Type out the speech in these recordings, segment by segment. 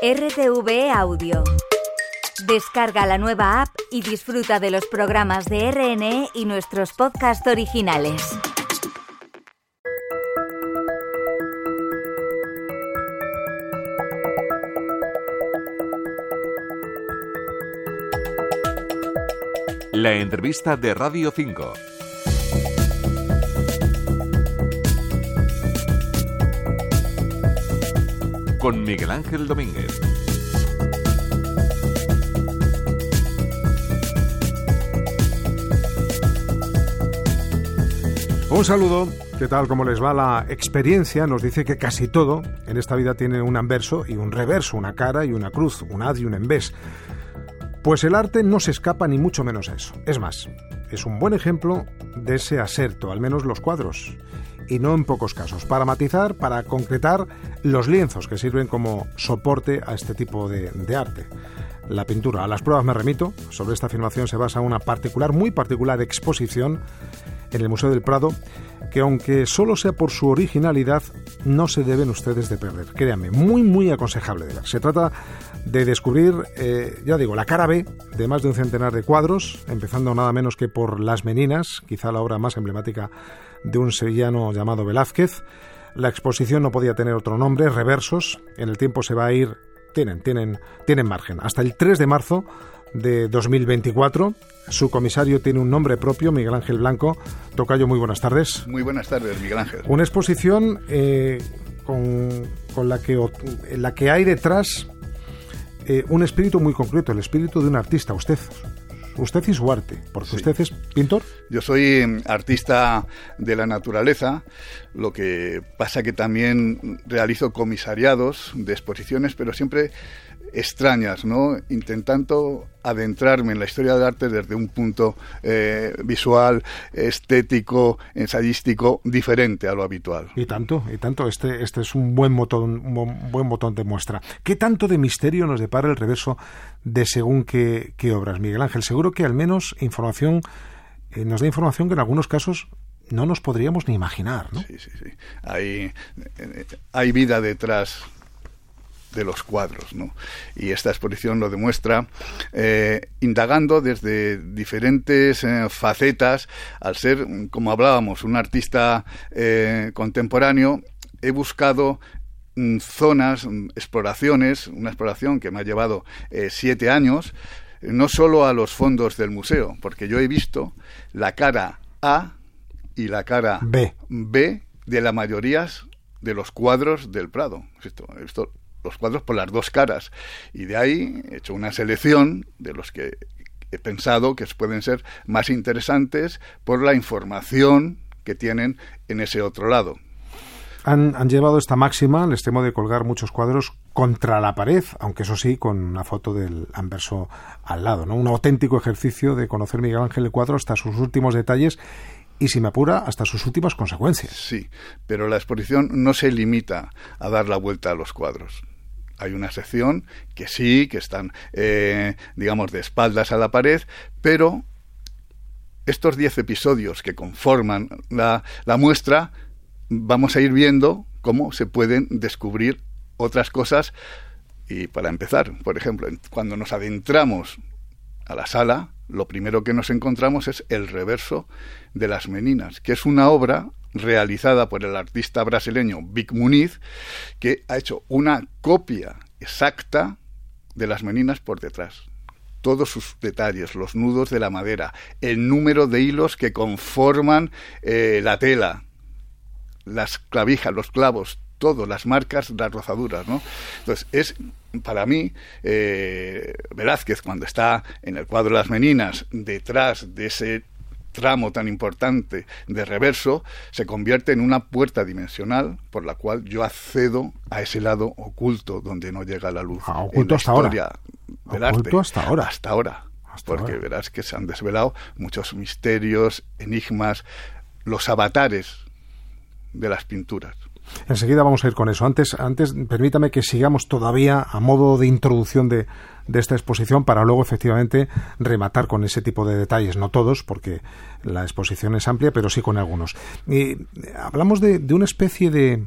RTV Audio. Descarga la nueva app y disfruta de los programas de RNE y nuestros podcasts originales. La entrevista de Radio 5. Con Miguel Ángel Domínguez. Un saludo. ¿Qué tal? ¿Cómo les va? La experiencia nos dice que casi todo en esta vida tiene un anverso y un reverso, una cara y una cruz, un ad y un envés. Pues el arte no se escapa ni mucho menos a eso. Es más, es un buen ejemplo de ese aserto, al menos los cuadros, y no en pocos casos, para matizar, para concretar los lienzos que sirven como soporte a este tipo de, arte. La pintura, a las pruebas me remito, sobre esta afirmación se basa una particular, muy particular exposición en el Museo del Prado, que aunque solo sea por su originalidad, no se deben ustedes de perder. Créanme, muy, muy aconsejable de ver. Se trata de descubrir, eh, ya digo, la cara B de más de un centenar de cuadros, empezando nada menos que por Las Meninas, quizá la obra más emblemática de un sevillano llamado Velázquez. La exposición no podía tener otro nombre, Reversos. En el tiempo se va a ir, tienen, tienen, tienen margen. Hasta el 3 de marzo de 2024. Su comisario tiene un nombre propio, Miguel Ángel Blanco. Tocayo, muy buenas tardes. Muy buenas tardes, Miguel Ángel. Una exposición eh, con, con, la, que, la que hay detrás eh, un espíritu muy concreto, el espíritu de un artista, usted. Usted y su arte, porque sí. usted es pintor. Yo soy artista de la naturaleza, lo que pasa que también realizo comisariados de exposiciones, pero siempre extrañas, ¿no? Intentando adentrarme en la historia del arte desde un punto eh, visual, estético, ensayístico, diferente a lo habitual. Y tanto, y tanto. Este, este es un buen botón, un buen botón de muestra. ¿Qué tanto de misterio nos depara el reverso de según qué, qué obras, Miguel Ángel? Seguro que al menos información eh, nos da información que en algunos casos no nos podríamos ni imaginar, ¿no? Sí, sí, sí. Hay, eh, hay vida detrás de los cuadros. ¿no? Y esta exposición lo demuestra eh, indagando desde diferentes eh, facetas, al ser, como hablábamos, un artista eh, contemporáneo, he buscado mm, zonas, mm, exploraciones, una exploración que me ha llevado siete años, no solo a los fondos del museo, porque yo he visto la cara A y la cara B, B de la mayoría de los cuadros del Prado. Esto, esto los cuadros por las dos caras. Y de ahí he hecho una selección de los que he pensado que pueden ser más interesantes por la información que tienen en ese otro lado. Han, han, llevado esta máxima, les temo de colgar muchos cuadros contra la pared, aunque eso sí, con una foto del anverso al lado, ¿no? Un auténtico ejercicio de conocer Miguel Ángel el cuadro hasta sus últimos detalles y, si me apura, hasta sus últimas consecuencias. Sí, pero la exposición no se limita a dar la vuelta a los cuadros. Hay una sección que sí, que están, eh, digamos, de espaldas a la pared, pero estos diez episodios que conforman la, la muestra, vamos a ir viendo cómo se pueden descubrir otras cosas. Y para empezar, por ejemplo, cuando nos adentramos a la sala, lo primero que nos encontramos es el reverso de las Meninas, que es una obra realizada por el artista brasileño Vic Muniz, que ha hecho una copia exacta de las meninas por detrás. Todos sus detalles, los nudos de la madera, el número de hilos que conforman eh, la tela, las clavijas, los clavos, todo, las marcas, las rozaduras, ¿no? Entonces, es para mí, eh, Velázquez, cuando está en el cuadro de las meninas, detrás de ese tramo tan importante de reverso se convierte en una puerta dimensional por la cual yo accedo a ese lado oculto donde no llega la luz. Ah, oculto hasta ahora. Del oculto arte. hasta ahora. Hasta ahora. Hasta porque ahora. verás que se han desvelado muchos misterios, enigmas, los avatares de las pinturas. Enseguida vamos a ir con eso. Antes, antes permítame que sigamos todavía a modo de introducción de, de, esta exposición para luego efectivamente rematar con ese tipo de detalles. No todos, porque la exposición es amplia, pero sí con algunos. Y hablamos de, de una especie de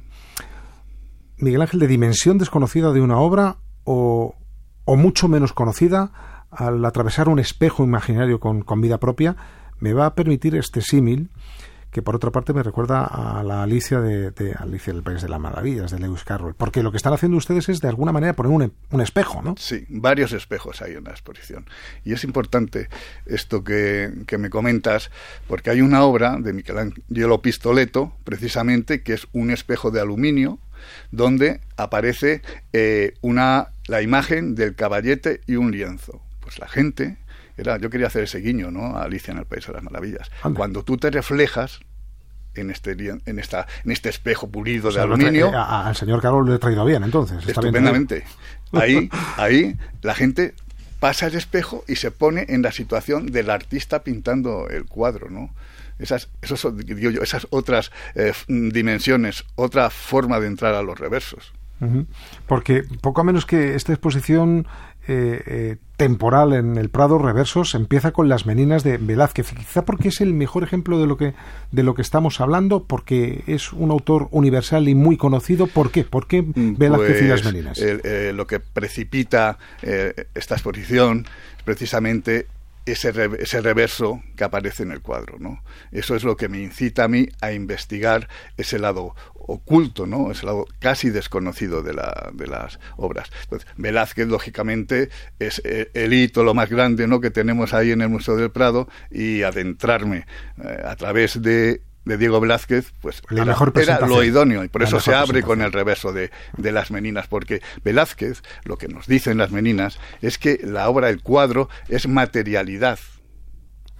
Miguel Ángel de dimensión desconocida de una obra o, o mucho menos conocida al atravesar un espejo imaginario con, con vida propia, me va a permitir este símil que por otra parte me recuerda a la Alicia de, Alicia del País de las Maravillas, de Lewis Carroll, porque lo que están haciendo ustedes es de alguna manera poner un, un espejo, ¿no? Sí, varios espejos hay en la exposición. Y es importante esto que, que me comentas, porque hay una obra de Michelangelo Pistoleto, precisamente, que es un espejo de aluminio, donde aparece eh, una, la imagen del caballete y un lienzo. Pues la gente yo quería hacer ese guiño, ¿no? A Alicia en el País de las Maravillas. Cuando tú te reflejas en este en esta en este espejo pulido de aluminio eh, al señor Carlos le he traído bien entonces estupendamente. Ahí ahí la gente pasa el espejo y se pone en la situación del artista pintando el cuadro no esas esos, esas otras eh, dimensiones otra forma de entrar a los reversos. Porque poco menos que esta exposición eh, eh, temporal en el Prado Reversos empieza con las meninas de Velázquez, quizá porque es el mejor ejemplo de lo que de lo que estamos hablando, porque es un autor universal y muy conocido. ¿Por qué? ¿Por qué mm, Velázquez y las pues, meninas? Eh, lo que precipita esta exposición precisamente ese, ese reverso que aparece en el cuadro, ¿no? Eso es lo que me incita a mí a investigar ese lado oculto, ¿no? Ese lado casi desconocido de, la, de las obras. Velázquez, lógicamente, es eh, el hito, lo más grande, ¿no? Que tenemos ahí en el Museo del Prado y adentrarme eh, a través de de Diego Velázquez, pues la mejor era lo idóneo y por eso se abre con el reverso de, de, las meninas, porque Velázquez lo que nos dice en las meninas es que la obra, el cuadro, es materialidad,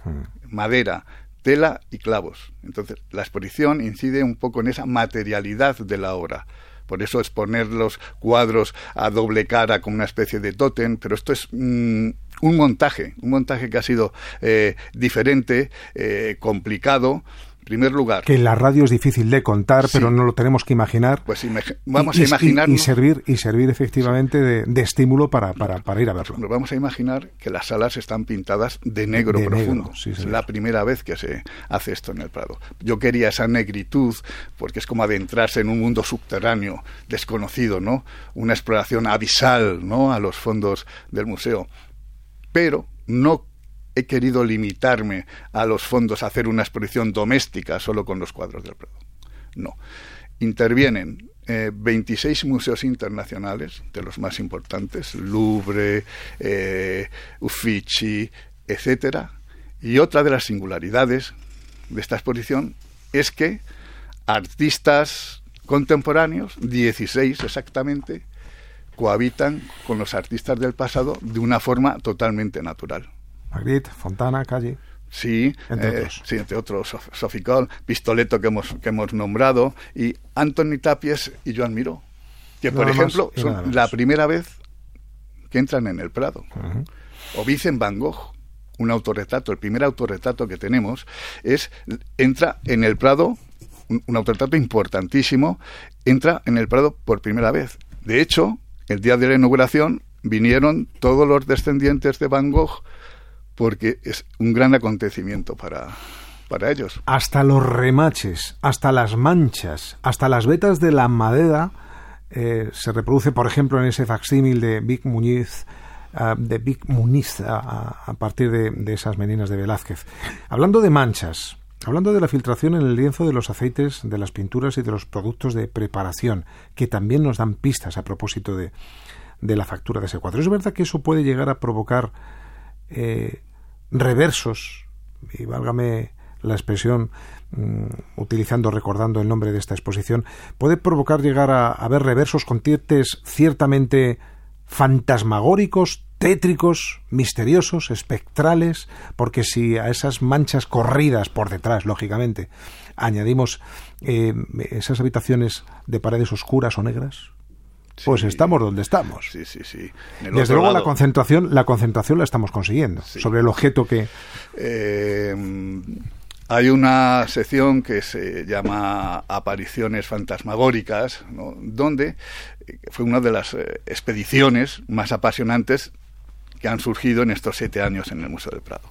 hmm. madera, tela y clavos. Entonces, la exposición incide un poco en esa materialidad de la obra. Por eso es poner los cuadros a doble cara con una especie de tótem, pero esto es mm, un montaje, un montaje que ha sido eh, diferente, eh, complicado, primer lugar. Que en la radio es difícil de contar, pero no lo tenemos que imaginar. Pues vamos a imaginar. Y, servir, y servir efectivamente de, estímulo para, para, para, ir a verlo. Nos vamos a imaginar que las salas están pintadas de negro profundo. es la primera vez que se hace esto en el Prado. Yo quería esa negritud, porque es como adentrarse en un mundo subterráneo, desconocido, ¿no? Una exploración abisal, ¿no? A los fondos del museo. Pero no he querido limitarme a los fondos a hacer una exposición doméstica solo con los cuadros del Prado. No. Intervienen 26 eh, museos internacionales, de los más importantes, Louvre, eh, Uffizi, etcétera. Y otra de las singularidades de esta exposición es que artistas contemporáneos, 16 exactamente, cohabitan con los artistas del pasado de una forma totalmente natural. Magritte, Fontana, Calle. Sí, entre eh, otros. Sí, entre otros, Soficol, Pistoleto que hemos, que hemos nombrado, y Anthony Tapies y Joan Miró, que por ejemplo son la primera vez que entran en el Prado. O Vicen Van Gogh, un autorretrato, el primer autorretrato que tenemos, es entra en el Prado, un, un autorretrato importantísimo, entra en el Prado por primera vez. De hecho, el día de la inauguración vinieron todos los descendientes de Van Gogh porque es un gran acontecimiento para, para ellos. Hasta los remaches, hasta las manchas, hasta las vetas de la madera eh, se reproduce, por ejemplo, en ese facsímil de Vic Muñiz, ah, de Vic Muniz a, partir de, de, esas meninas de Velázquez. Hablando de manchas, hablando de la filtración en el lienzo de los aceites, de las pinturas y de los productos de preparación, que también nos dan pistas a propósito de, de la factura de ese cuadro. ¿Es verdad que eso puede llegar a provocar eh, reversos, y válgame la expresión mm, utilizando, recordando el nombre de esta exposición, puede provocar llegar a, ver reversos con tintes ciertamente fantasmagóricos, tétricos, misteriosos, espectrales, porque si a esas manchas corridas por detrás, lógicamente, añadimos eh, esas habitaciones de paredes oscuras o negras, pues estamos donde estamos. Sí, sí, sí. Desde luego la concentración, la concentración la estamos consiguiendo sobre el objeto que. Eh, hay una sección que se llama Apariciones fantasmagóricas, donde eh, fue una de las eh, expediciones más apasionantes que han surgido en estos siete años en el Museo del Prado.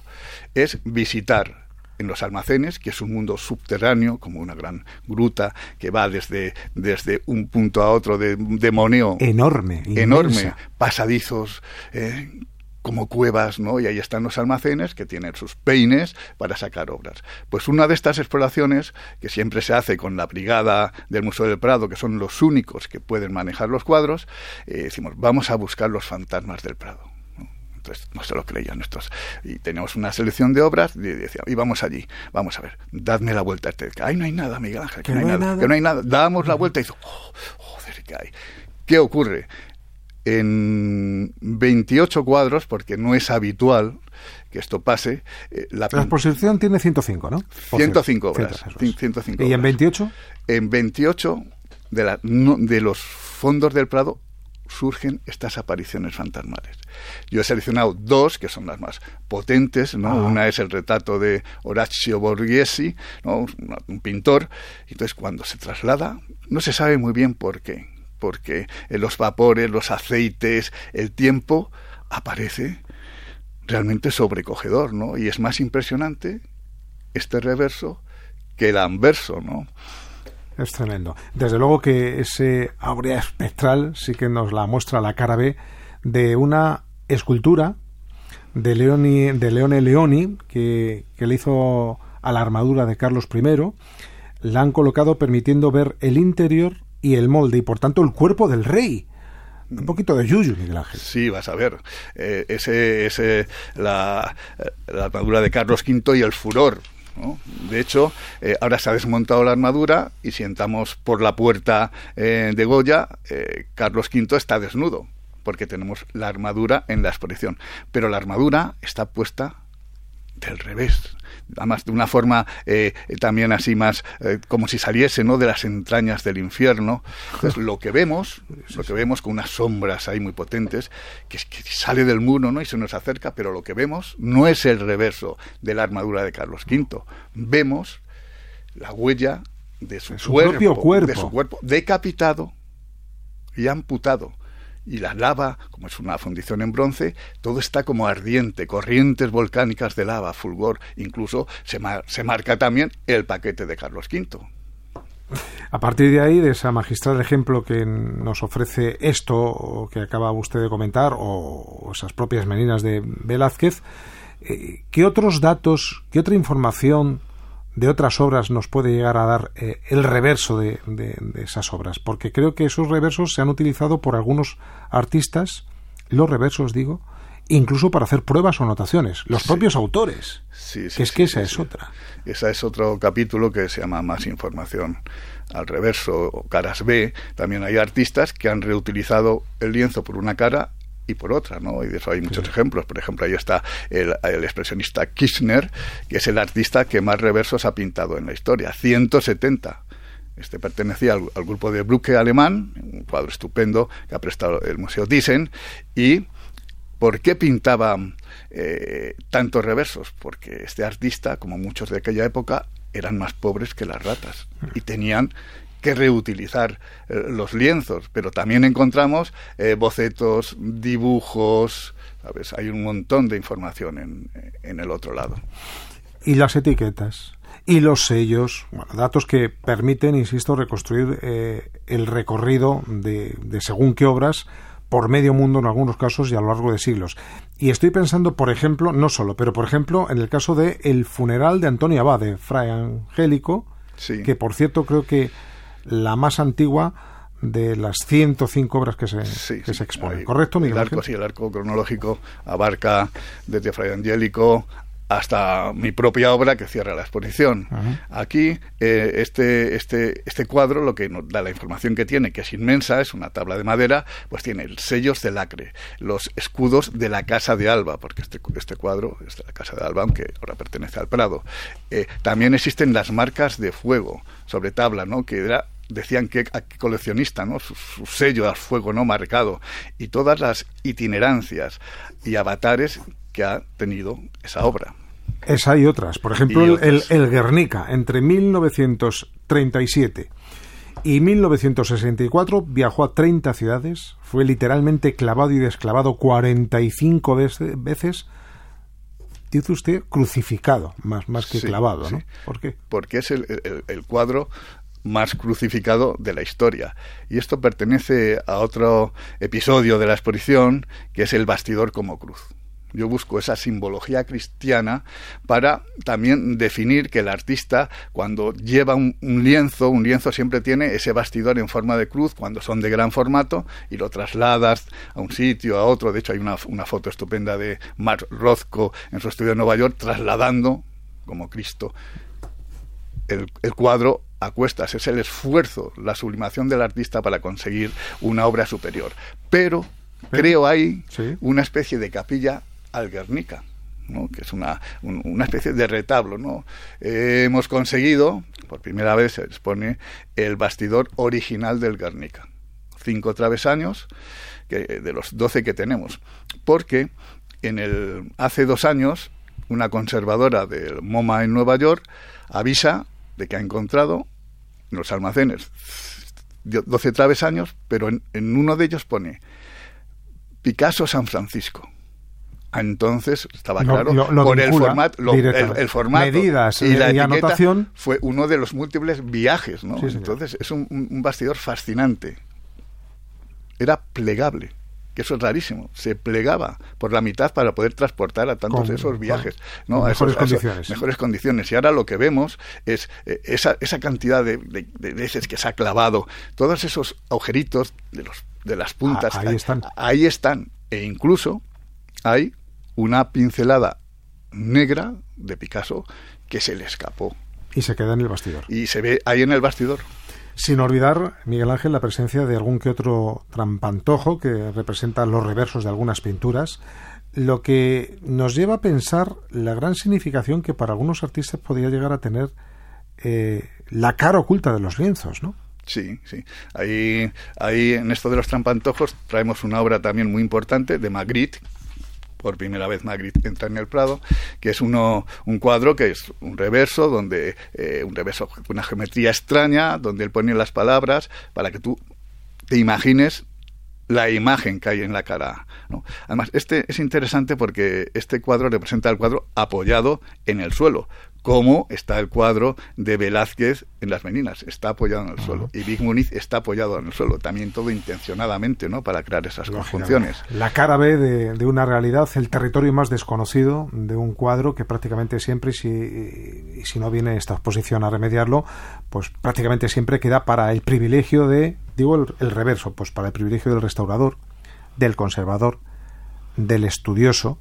Es visitar en los almacenes, que es un mundo subterráneo, como una gran gruta que va desde, desde un punto a otro de, de moneo. Enorme. Enorme. Pasadizos. Eh, como cuevas, ¿no? Y ahí están los almacenes que tienen sus peines para sacar obras. Pues una de estas exploraciones, que siempre se hace con la brigada del Museo del Prado, que son los únicos que pueden manejar los cuadros, eh, decimos, vamos a buscar los fantasmas del Prado. Entonces no se lo creían estos. Y teníamos una selección de obras y decíamos, y vamos allí, vamos a ver, dadme la vuelta a este. Ay, no hay nada, Miguel Ángel, que, no, hay nada, que no hay nada. Damos la vuelta y dice, oh, joder, ¿qué hay? ¿Qué ocurre? en 28 cuadros, porque no es habitual que esto pase. Eh, la, exposición tiene 105, ¿no? 105 obras. 105 ¿Y en 28? En 28 de, la, de los fondos del Prado surgen estas apariciones fantasmales. Yo he seleccionado dos que son las más potentes, ¿no? Ah. Una es el retrato de Horacio Borghesi, ¿no? un pintor. Entonces, cuando se traslada, no se sabe muy bien por qué porque en los vapores, los aceites, el tiempo aparece realmente sobrecogedor, ¿no? Y es más impresionante este reverso que el anverso, ¿no? Es tremendo. Desde luego que ese aurea espectral sí que nos la muestra la cara B de una escultura de, Leoni, de Leone Leoni que, que le hizo a la armadura de Carlos I. La han colocado permitiendo ver el interior y el molde y por tanto el cuerpo del rey. Un poquito de yuyu, Miguel Ángel. Sí, vas a ver. Eh, ese, ese, la, la armadura de Carlos V y el furor De hecho, eh, ahora se ha desmontado la armadura y si entramos por la puerta eh, de Goya, Carlos V está desnudo, porque tenemos la armadura en la exposición. Pero la armadura está puesta del revés. Además de una forma eh, también así más eh, como si saliese no de las entrañas del infierno. Entonces lo que vemos lo que vemos con unas sombras ahí muy potentes que, que sale del muro no y se nos acerca pero lo que vemos no es el reverso de la armadura de Carlos V. Vemos la huella de su, propio cuerpo de su cuerpo decapitado y amputado y la lava, como es una fundición en bronce, todo está como ardiente, corrientes volcánicas de lava, fulgor, incluso se, se marca también el paquete de Carlos V. A partir de ahí, de ese magistral ejemplo que nos ofrece esto que acaba usted de comentar, o esas propias meninas de Velázquez, eh, ¿qué otros datos, qué otra información de otras obras nos puede llegar a dar eh, el reverso de, esas obras, porque creo que esos reversos se han utilizado por algunos artistas, los reversos digo, incluso para hacer pruebas o anotaciones, los propios autores. Sí, que es que esa es otra. Esa es otro capítulo que se llama Más información al reverso o caras B. También hay artistas que han reutilizado el lienzo por una cara y por otra, ¿no? Y de eso hay muchos ejemplos. Por ejemplo, ahí está el, expresionista Kirchner, que es el artista que más reversos ha pintado en la historia, 170. Este pertenecía al, grupo de Brucke alemán, un cuadro estupendo que ha prestado el Museo Thyssen. ¿Y por qué pintaba eh, tantos reversos? Porque este artista, como muchos de aquella época, eran más pobres que las ratas y tenían que reutilizar eh, los lienzos, pero también encontramos eh, bocetos, dibujos, ¿sabes? Hay un montón de información en, en, el otro lado. Y las etiquetas y los sellos, bueno, datos que permiten, insisto, reconstruir eh, el recorrido de, de según qué obras por medio mundo en algunos casos y a lo largo de siglos. Y estoy pensando, por ejemplo, no solo, pero por ejemplo, en el caso de El funeral de Antonio Abad, de Fray Angélico, que por cierto creo que la más antigua de las 105 obras que se, que se exponen. ¿Correcto, Miguel? El arco, sí, el arco cronológico abarca desde Fray Angélico hasta mi propia obra que cierra la exposición. Aquí, eh, este, este, este cuadro, lo que nos da la información que tiene, que es inmensa, es una tabla de madera, pues tiene sellos de lacre, los escudos de la Casa de Alba, porque este, este cuadro es de la Casa de Alba, aunque ahora pertenece al Prado. Eh, también existen las marcas de fuego sobre tabla, ¿no? que era decían que coleccionista, ¿no? Su, sello al fuego no marcado y todas las itinerancias y avatares que ha tenido esa obra. Esa y otras. Por ejemplo, El, el Guernica, entre 1937 y 1964 viajó a 30 ciudades, fue literalmente clavado y desclavado 45 veces dice usted, crucificado, más, más que clavado, ¿no? ¿Por qué? Porque es el, el, cuadro más crucificado de la historia. Y esto pertenece a otro episodio de la exposición, que es el bastidor como cruz. Yo busco esa simbología cristiana para también definir que el artista, cuando lleva un, lienzo, un lienzo siempre tiene ese bastidor en forma de cruz, cuando son de gran formato, y lo trasladas a un sitio, a otro. De hecho, hay una, foto estupenda de Mark Rothko en su estudio en Nueva York, trasladando, como Cristo, el, el cuadro a cuestas. Es el esfuerzo, la sublimación del artista para conseguir una obra superior. Pero creo ahí una especie de capilla al Guernica. ¿no? que es una, una especie de retablo. ¿no? hemos conseguido, por primera vez se expone el bastidor original del Guernica. Cinco travesaños que, de los doce que tenemos. Porque en el, hace dos años una conservadora del MoMA en Nueva York avisa de que ha encontrado en los almacenes 12 travesaños, pero en, en uno de ellos pone Picasso San Francisco. Entonces estaba claro por el formato, el, formato medidas y la anotación fue uno de los múltiples viajes, ¿no? Entonces es un, bastidor fascinante. Era plegable, que eso es rarísimo. Se plegaba por la mitad para poder transportar a tantos esos viajes, ¿no? mejores condiciones, mejores condiciones. Y ahora lo que vemos es eh, esa, esa cantidad de, veces que se ha clavado, todos esos agujeritos de los de las puntas, ah, ahí están, ahí están, e incluso hay una pincelada negra de Picasso que se le escapó. Y se queda en el bastidor. Y se ve ahí en el bastidor. Sin olvidar, Miguel Ángel, la presencia de algún que otro trampantojo que representa los reversos de algunas pinturas, lo que nos lleva a pensar la gran significación que para algunos artistas podría llegar a tener eh, la cara oculta de los lienzos, ¿no? Sí, sí. Ahí, ahí en esto de los trampantojos traemos una obra también muy importante de Magritte, por primera vez Magritte entra en el Prado, que es uno, un cuadro que es un reverso, donde eh, un reverso, una geometría extraña, donde él pone las palabras para que tú te imagines la imagen que hay en la cara. ¿no? Además, este es interesante porque este cuadro representa el cuadro apoyado en el suelo, como está el cuadro de Velázquez en Las Meninas, está apoyado en el suelo, y Big Muniz está apoyado en el suelo, también todo intencionadamente, ¿no?, para crear esas conjunciones. La cara B de, una realidad, el territorio más desconocido de un cuadro que prácticamente siempre, si, si no viene esta exposición a remediarlo, pues prácticamente siempre queda para el privilegio de, digo el reverso, pues para el privilegio del restaurador, del conservador, del estudioso,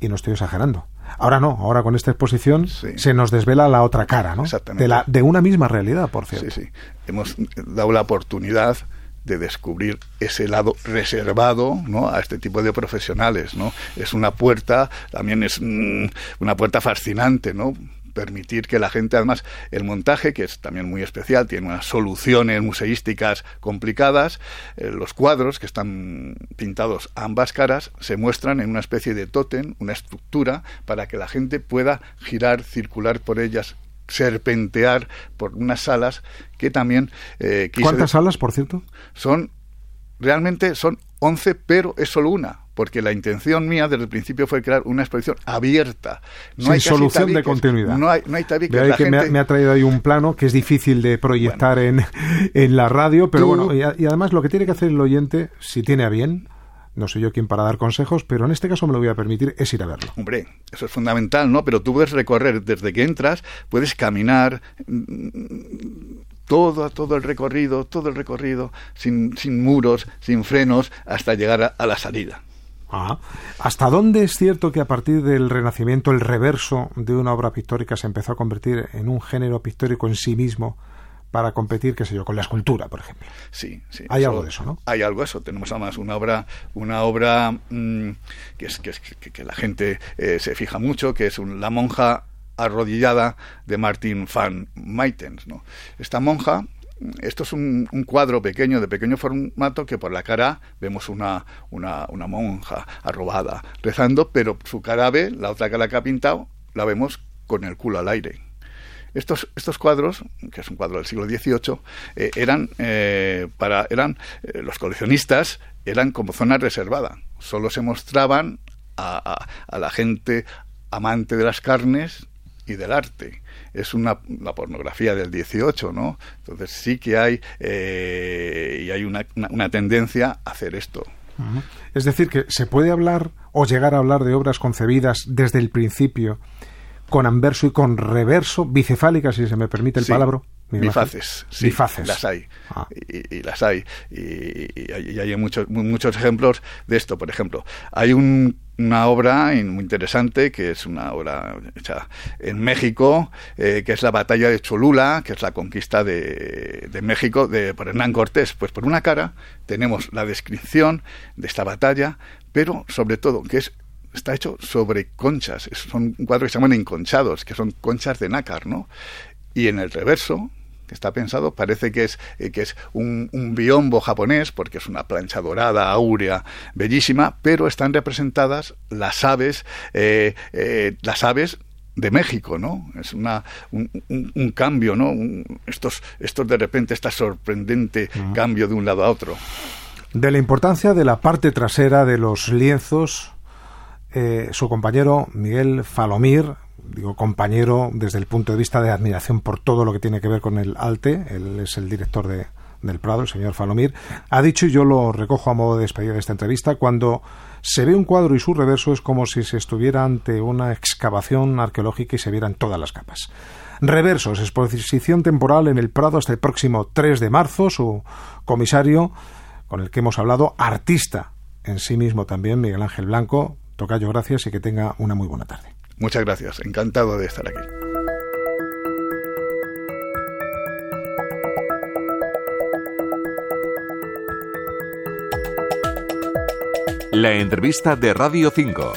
y no estoy exagerando Ahora no, ahora con esta exposición se nos desvela la otra cara, ¿no? De, la, de una misma realidad, por cierto. Sí, sí. Hemos dado la oportunidad de descubrir ese lado reservado ¿no? a este tipo de profesionales. ¿no? Es una puerta, también es mm, una puerta fascinante, ¿no? Permitir que la gente, además, el montaje, que es también muy especial, tiene unas soluciones museísticas complicadas, eh, los cuadros que están pintados a ambas caras se muestran en una especie de tótem, una estructura, para que la gente pueda girar, circular por ellas serpentear por unas salas que también eh, ¿Cuántas salas, por cierto? Son realmente son 11, pero es solo una, porque la intención mía desde el principio fue crear una exposición abierta. No hay solución de continuidad. No hay, no hay tabiques. que me, ha, traído ahí un plano que es difícil de proyectar en, en, la radio, pero bueno, y, además lo que tiene que hacer el oyente, si tiene a bien, no soy yo quien para dar consejos, pero en este caso me lo voy a permitir, es ir a verlo. Hombre, eso es fundamental, ¿no? Pero tú puedes recorrer desde que entras, puedes caminar todo, todo el recorrido, todo el recorrido, sin, sin muros, sin frenos, hasta llegar a, la salida. Ah, ¿Hasta dónde es cierto que a partir del Renacimiento el reverso de una obra pictórica se empezó a convertir en un género pictórico en sí mismo para competir, qué sé yo, con la escultura, por ejemplo? Sí, sí. Hay algo de eso, ¿no? Hay algo de eso. Tenemos además una obra, una obra mm, que, es, que, que, la gente eh, se fija mucho, que es La monja arrodillada de Martin van Maitens. ¿no? Esta monja, esto es un, cuadro pequeño, de pequeño formato, que por la cara vemos una, una, una monja arrobada rezando, pero su cara B, la otra cara que ha pintado, la vemos con el culo al aire. Estos, estos cuadros, que es un cuadro del siglo XVIII, eh, eran eh, para eran eh, los coleccionistas eran como zona reservada. Solo se mostraban a, a, la gente amante de las carnes y del arte. Es una la pornografía del 18, ¿no? Entonces sí que hay eh, y hay una, una, tendencia a hacer esto. Es decir, que se puede hablar o llegar a hablar de obras concebidas desde el principio con anverso y con reverso, bicefálica, si se me permite el palabra. Bifaces, sí, Bifaces. las hay. Ah. Y, las hay. Y, hay muchos, muchos ejemplos de esto. Por ejemplo, hay una obra muy interesante que es una obra hecha en México, eh, que es la batalla de Cholula, que es la conquista de, México de, por Hernán Cortés. Pues por una cara tenemos la descripción de esta batalla, pero sobre todo que es está hecho sobre conchas. Son cuadros que se llaman enconchados, que son conchas de nácar, ¿no? Y en el reverso, que está pensado, parece que es, eh, que es un, biombo japonés, porque es una plancha dorada, áurea, bellísima, pero están representadas las aves, eh, eh, las aves de México, ¿no? Es una, un, cambio, ¿no? estos, estos de repente, este sorprendente cambio de un lado a otro. De la importancia de la parte trasera de los lienzos eh, su compañero Miguel Falomir, digo compañero desde el punto de vista de admiración por todo lo que tiene que ver con el ALTE, él es el director de, del Prado, el señor Falomir, ha dicho, y yo lo recojo a modo de despedida de esta entrevista, cuando se ve un cuadro y su reverso es como si se estuviera ante una excavación arqueológica y se vieran todas las capas. Reversos, exposición temporal en el Prado hasta el próximo 3 de marzo, su comisario, con el que hemos hablado, artista en sí mismo también, Miguel Ángel Blanco, Tocayo, gracias y que tenga una muy buena tarde. Muchas gracias, encantado de estar aquí. La entrevista de Radio 5.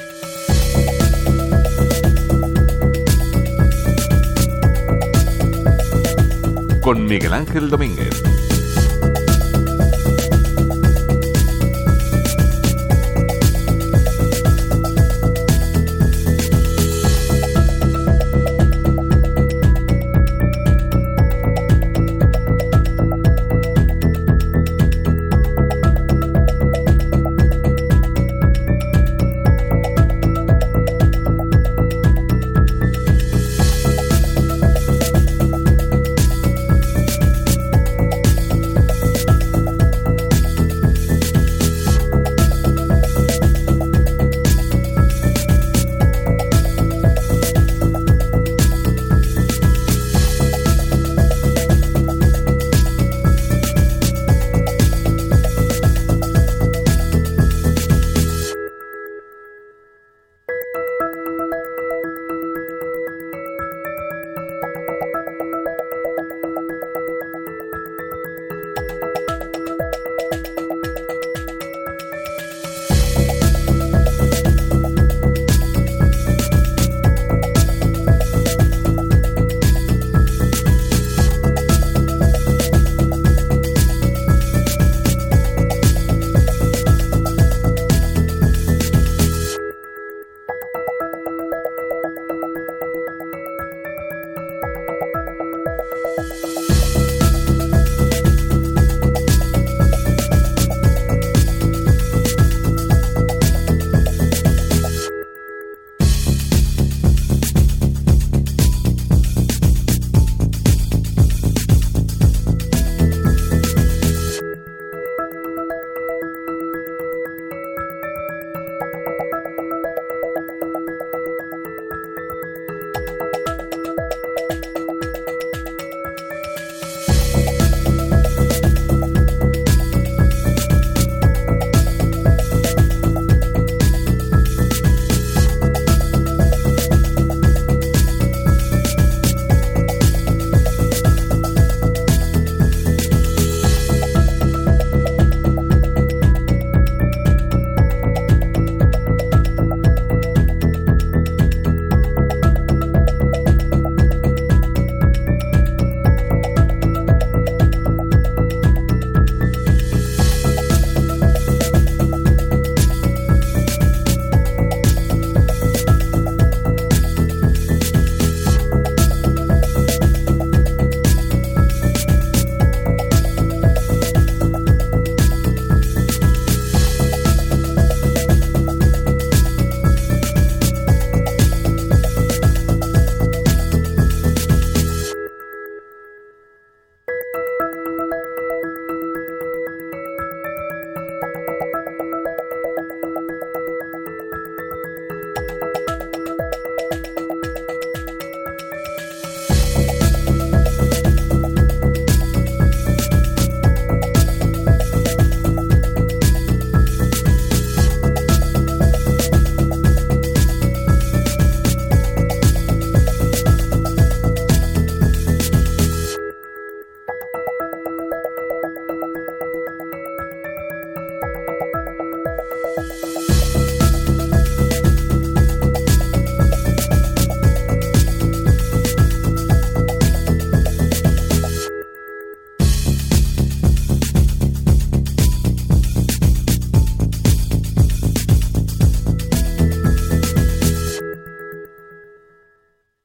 Con Miguel Ángel Domínguez.